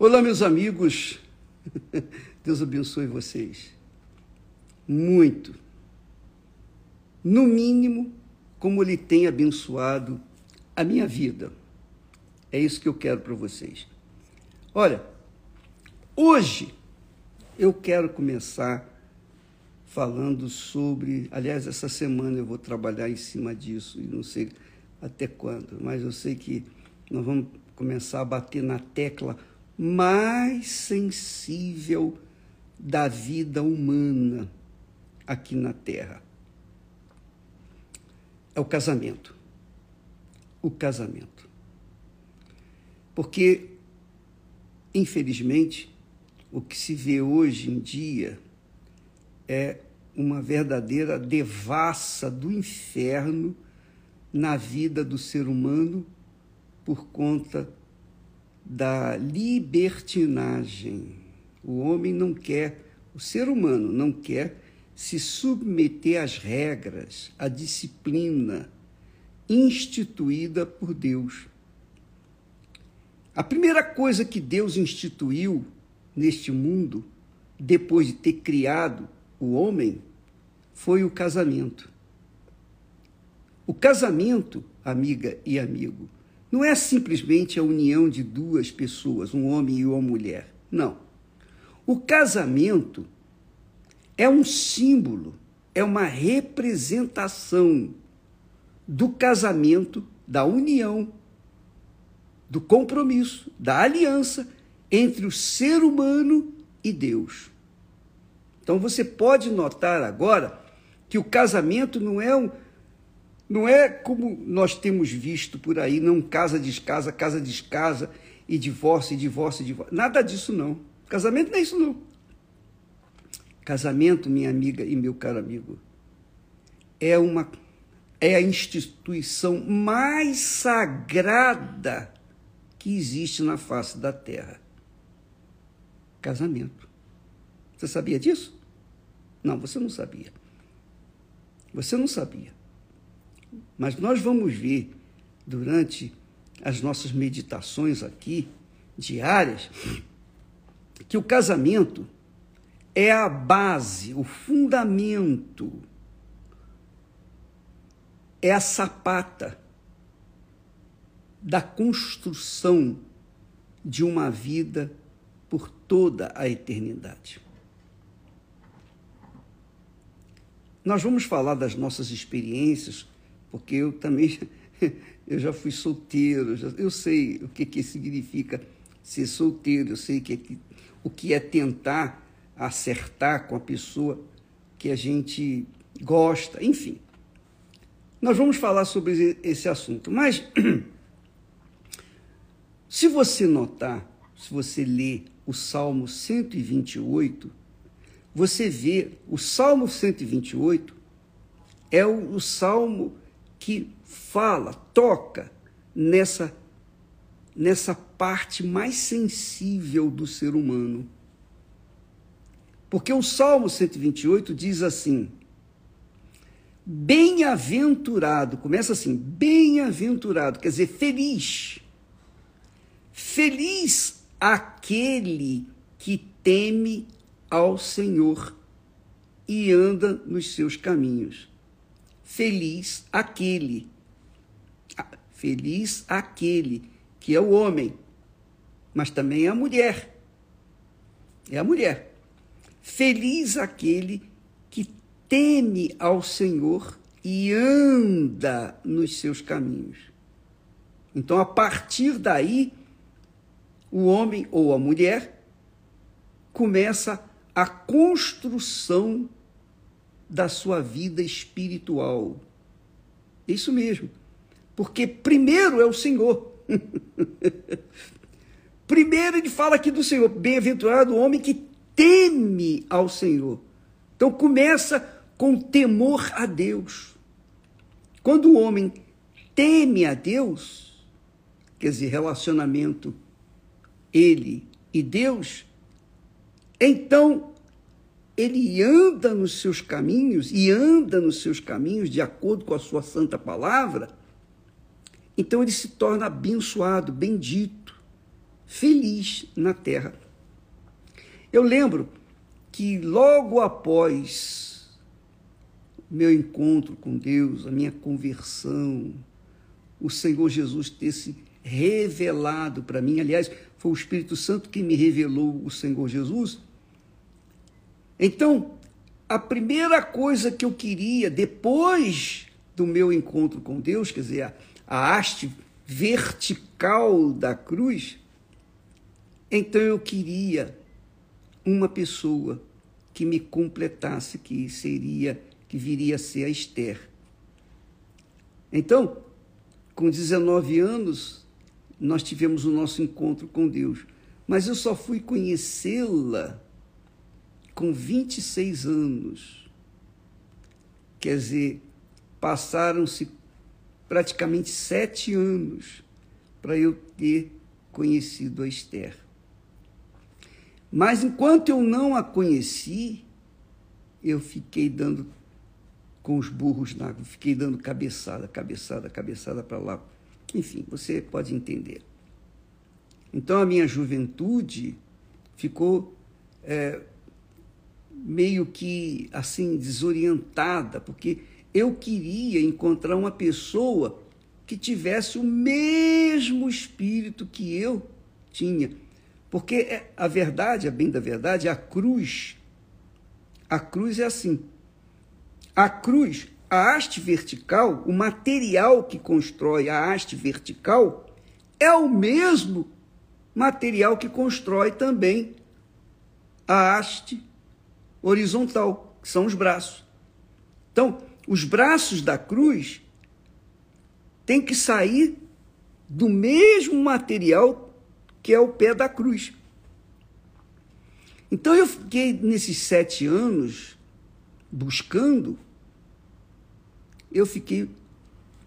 Olá, meus amigos. Deus abençoe vocês. Muito. No mínimo, como Ele tem abençoado a minha vida. É isso que eu quero para vocês. Olha, hoje eu quero começar falando sobre. Aliás, essa semana eu vou trabalhar em cima disso e não sei até quando, mas eu sei que nós vamos começar a bater na tecla mais sensível da vida humana aqui na Terra. É o casamento. O casamento. Porque, infelizmente, o que se vê hoje em dia é uma verdadeira devassa do inferno na vida do ser humano por conta da libertinagem. O homem não quer, o ser humano não quer se submeter às regras, à disciplina instituída por Deus. A primeira coisa que Deus instituiu neste mundo, depois de ter criado o homem, foi o casamento. O casamento, amiga e amigo, não é simplesmente a união de duas pessoas, um homem e uma mulher. Não. O casamento é um símbolo, é uma representação do casamento, da união, do compromisso, da aliança entre o ser humano e Deus. Então você pode notar agora que o casamento não é um não é como nós temos visto por aí, não casa descasa, casa descasa, e divórcio, e divórcio, e divórcio. Nada disso não. Casamento não é isso não. Casamento, minha amiga e meu caro amigo, é uma é a instituição mais sagrada que existe na face da terra. Casamento. Você sabia disso? Não, você não sabia. Você não sabia. Mas nós vamos ver durante as nossas meditações aqui, diárias, que o casamento é a base, o fundamento, é a sapata da construção de uma vida por toda a eternidade. Nós vamos falar das nossas experiências porque eu também eu já fui solteiro, eu sei o que, que significa ser solteiro, eu sei que, que, o que é tentar acertar com a pessoa que a gente gosta, enfim. Nós vamos falar sobre esse assunto, mas se você notar, se você ler o Salmo 128, você vê o Salmo 128 é o, o salmo que fala, toca nessa nessa parte mais sensível do ser humano. Porque o Salmo 128 diz assim: Bem-aventurado, começa assim, bem-aventurado, quer dizer, feliz. Feliz aquele que teme ao Senhor e anda nos seus caminhos. Feliz aquele, feliz aquele que é o homem, mas também é a mulher. É a mulher. Feliz aquele que teme ao Senhor e anda nos seus caminhos. Então, a partir daí, o homem ou a mulher começa a construção da sua vida espiritual. Isso mesmo. Porque primeiro é o Senhor. primeiro ele fala aqui do Senhor, bem-aventurado o homem que teme ao Senhor. Então começa com temor a Deus. Quando o homem teme a Deus, quer dizer, relacionamento ele e Deus, então ele anda nos seus caminhos e anda nos seus caminhos de acordo com a sua santa palavra, então ele se torna abençoado, bendito. feliz na terra. Eu lembro que logo após meu encontro com Deus, a minha conversão, o Senhor Jesus ter se revelado para mim, aliás, foi o Espírito Santo que me revelou o Senhor Jesus. Então, a primeira coisa que eu queria depois do meu encontro com Deus, quer dizer, a, a haste vertical da cruz, então eu queria uma pessoa que me completasse, que seria, que viria a ser a Esther. Então, com 19 anos, nós tivemos o nosso encontro com Deus, mas eu só fui conhecê-la com 26 anos. Quer dizer, passaram-se praticamente sete anos para eu ter conhecido a Esther. Mas enquanto eu não a conheci, eu fiquei dando com os burros na água, fiquei dando cabeçada, cabeçada, cabeçada para lá. Enfim, você pode entender. Então a minha juventude ficou é, meio que assim desorientada, porque eu queria encontrar uma pessoa que tivesse o mesmo espírito que eu tinha. Porque é, a verdade, a bem da verdade, a cruz, a cruz é assim. A cruz, a haste vertical, o material que constrói a haste vertical, é o mesmo material que constrói também a haste horizontal, que são os braços. Então, os braços da cruz têm que sair do mesmo material que é o pé da cruz. Então eu fiquei nesses sete anos buscando, eu fiquei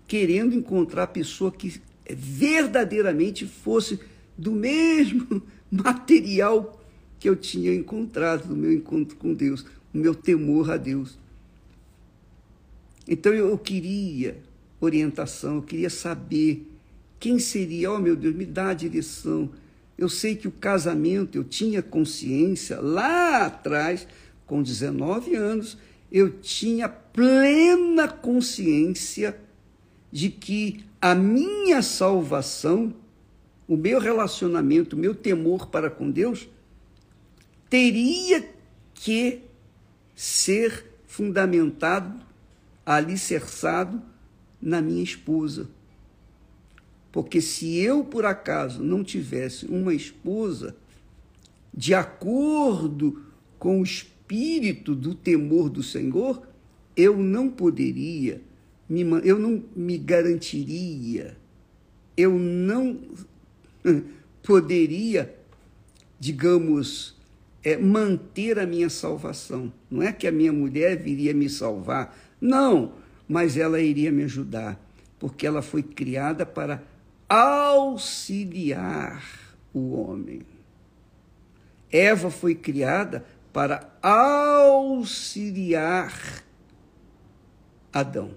querendo encontrar a pessoa que verdadeiramente fosse do mesmo material que eu tinha encontrado no meu encontro com Deus, o meu temor a Deus. Então eu queria orientação, eu queria saber quem seria, oh meu Deus, me dá a direção. Eu sei que o casamento, eu tinha consciência lá atrás, com 19 anos, eu tinha plena consciência de que a minha salvação, o meu relacionamento, o meu temor para com Deus, teria que ser fundamentado alicerçado na minha esposa. Porque se eu, por acaso, não tivesse uma esposa de acordo com o espírito do temor do Senhor, eu não poderia, me, eu não me garantiria, eu não poderia, digamos, é, manter a minha salvação. Não é que a minha mulher viria me salvar, não, mas ela iria me ajudar, porque ela foi criada para auxiliar o homem. Eva foi criada para auxiliar Adão.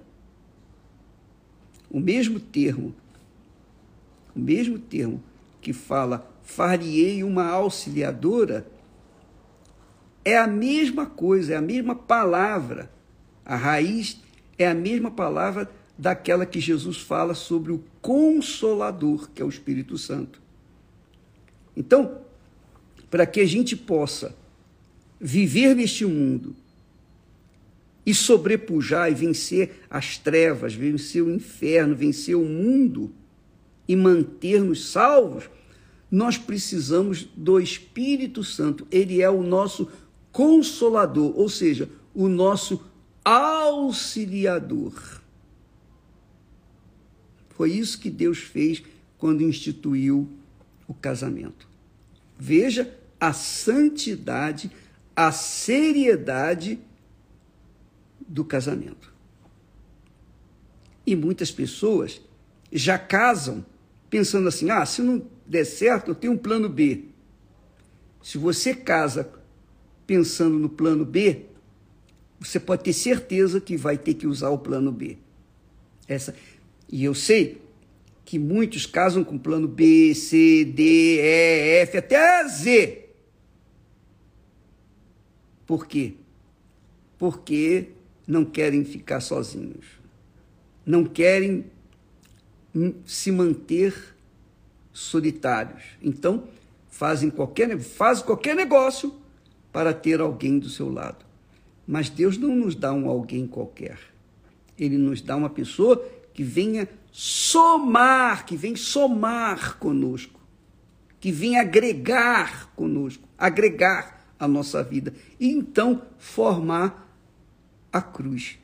O mesmo termo, o mesmo termo que fala fariei uma auxiliadora, é a mesma coisa, é a mesma palavra a raiz é a mesma palavra daquela que Jesus fala sobre o Consolador, que é o Espírito Santo. Então, para que a gente possa viver neste mundo e sobrepujar e vencer as trevas, vencer o inferno, vencer o mundo e manter-nos salvos, nós precisamos do Espírito Santo. Ele é o nosso consolador, ou seja, o nosso auxiliador. Foi isso que Deus fez quando instituiu o casamento. Veja a santidade, a seriedade do casamento. E muitas pessoas já casam pensando assim: ah, se não der certo, eu tenho um plano B. Se você casa pensando no plano B, você pode ter certeza que vai ter que usar o plano B. Essa, e eu sei que muitos casam com plano B, C, D, E, F, até Z. Por quê? Porque não querem ficar sozinhos. Não querem se manter solitários. Então, fazem qualquer, fazem qualquer negócio para ter alguém do seu lado. Mas Deus não nos dá um alguém qualquer. Ele nos dá uma pessoa que venha somar, que vem somar conosco, que vem agregar conosco, agregar a nossa vida e então formar a cruz.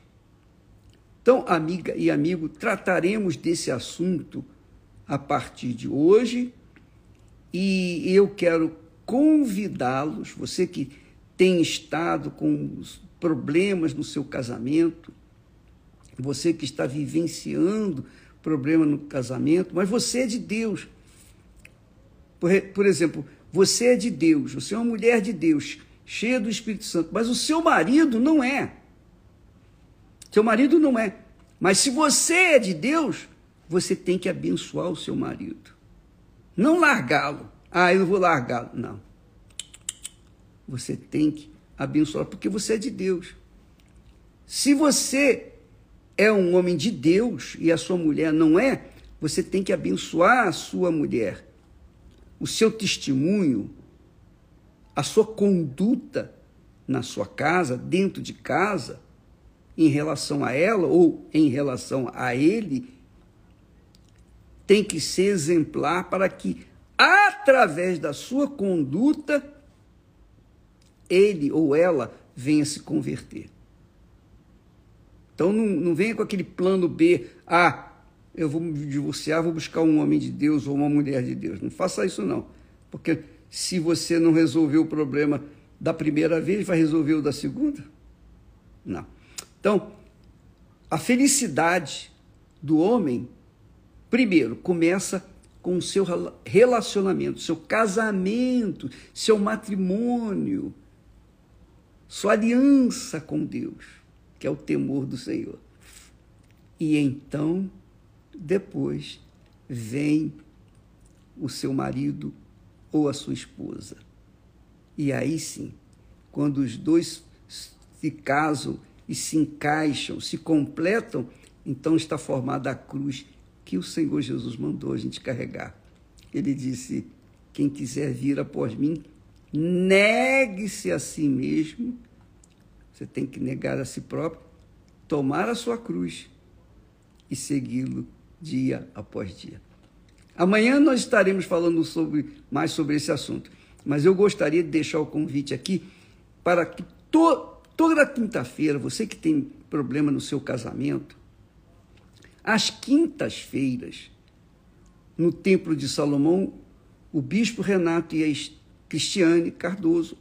Então, amiga e amigo, trataremos desse assunto a partir de hoje e eu quero convidá-los, você que tem estado com problemas no seu casamento, você que está vivenciando problema no casamento, mas você é de Deus. Por, por exemplo, você é de Deus, você é uma mulher de Deus, cheia do Espírito Santo, mas o seu marido não é. Seu marido não é. Mas se você é de Deus, você tem que abençoar o seu marido. Não largá-lo. Ah, eu vou largá-lo. Não. Você tem que abençoar, porque você é de Deus. Se você é um homem de Deus e a sua mulher não é, você tem que abençoar a sua mulher. O seu testemunho, a sua conduta na sua casa, dentro de casa, em relação a ela ou em relação a ele, tem que ser exemplar para que, através da sua conduta, ele ou ela venha se converter. Então não, não venha com aquele plano B, ah, eu vou me divorciar, vou buscar um homem de Deus ou uma mulher de Deus. Não faça isso não, porque se você não resolver o problema da primeira vez, vai resolver o da segunda? Não. Então, a felicidade do homem, primeiro, começa com o seu relacionamento, seu casamento, seu matrimônio, sua aliança com Deus que é o temor do Senhor. E então, depois, vem o seu marido ou a sua esposa. E aí sim, quando os dois se casam e se encaixam, se completam, então está formada a cruz que o Senhor Jesus mandou a gente carregar. Ele disse: Quem quiser vir após mim, negue-se a si mesmo você tem que negar a si próprio, tomar a sua cruz e segui-lo dia após dia. Amanhã nós estaremos falando sobre, mais sobre esse assunto, mas eu gostaria de deixar o convite aqui para que to, toda quinta-feira, você que tem problema no seu casamento, às quintas-feiras, no Templo de Salomão, o bispo Renato e a Cristiane Cardoso,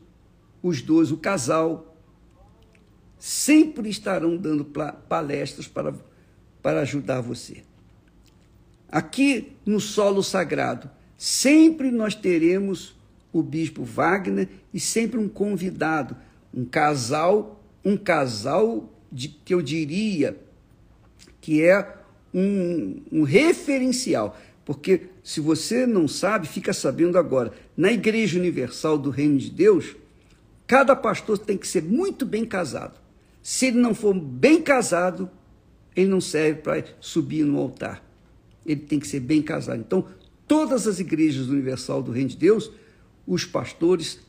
os dois, o casal, sempre estarão dando palestras para, para ajudar você. Aqui no solo sagrado, sempre nós teremos o bispo Wagner e sempre um convidado, um casal, um casal de que eu diria que é um, um referencial, porque se você não sabe, fica sabendo agora. Na Igreja Universal do Reino de Deus, cada pastor tem que ser muito bem casado. Se ele não for bem casado, ele não serve para subir no altar. Ele tem que ser bem casado. Então, todas as igrejas universal do Reino de Deus, os pastores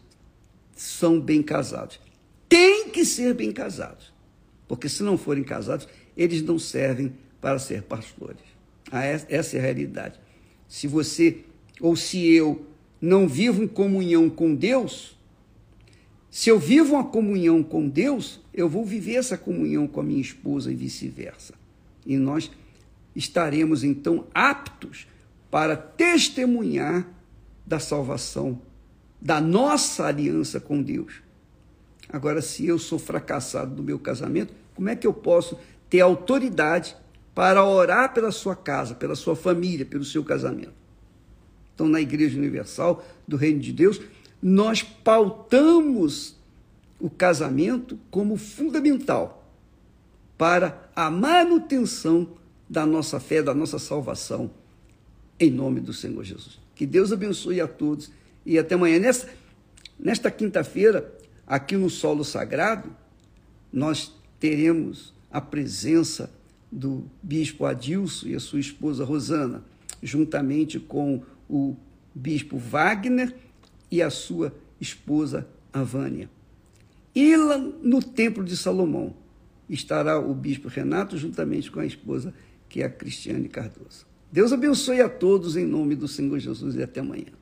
são bem casados. Tem que ser bem casados. Porque se não forem casados, eles não servem para ser pastores. Ah, essa é a realidade. Se você ou se eu não vivo em comunhão com Deus, se eu vivo uma comunhão com Deus, eu vou viver essa comunhão com a minha esposa e vice-versa. E nós estaremos então aptos para testemunhar da salvação, da nossa aliança com Deus. Agora, se eu sou fracassado no meu casamento, como é que eu posso ter autoridade para orar pela sua casa, pela sua família, pelo seu casamento? Então, na Igreja Universal do Reino de Deus, nós pautamos o casamento como fundamental para a manutenção da nossa fé, da nossa salvação em nome do Senhor Jesus. Que Deus abençoe a todos e até amanhã. Nesta, nesta quinta-feira, aqui no Solo Sagrado, nós teremos a presença do bispo Adilson e a sua esposa Rosana, juntamente com o bispo Wagner e a sua esposa Avânia. E lá no Templo de Salomão estará o bispo Renato, juntamente com a esposa, que é a Cristiane Cardoso. Deus abençoe a todos em nome do Senhor Jesus e até amanhã.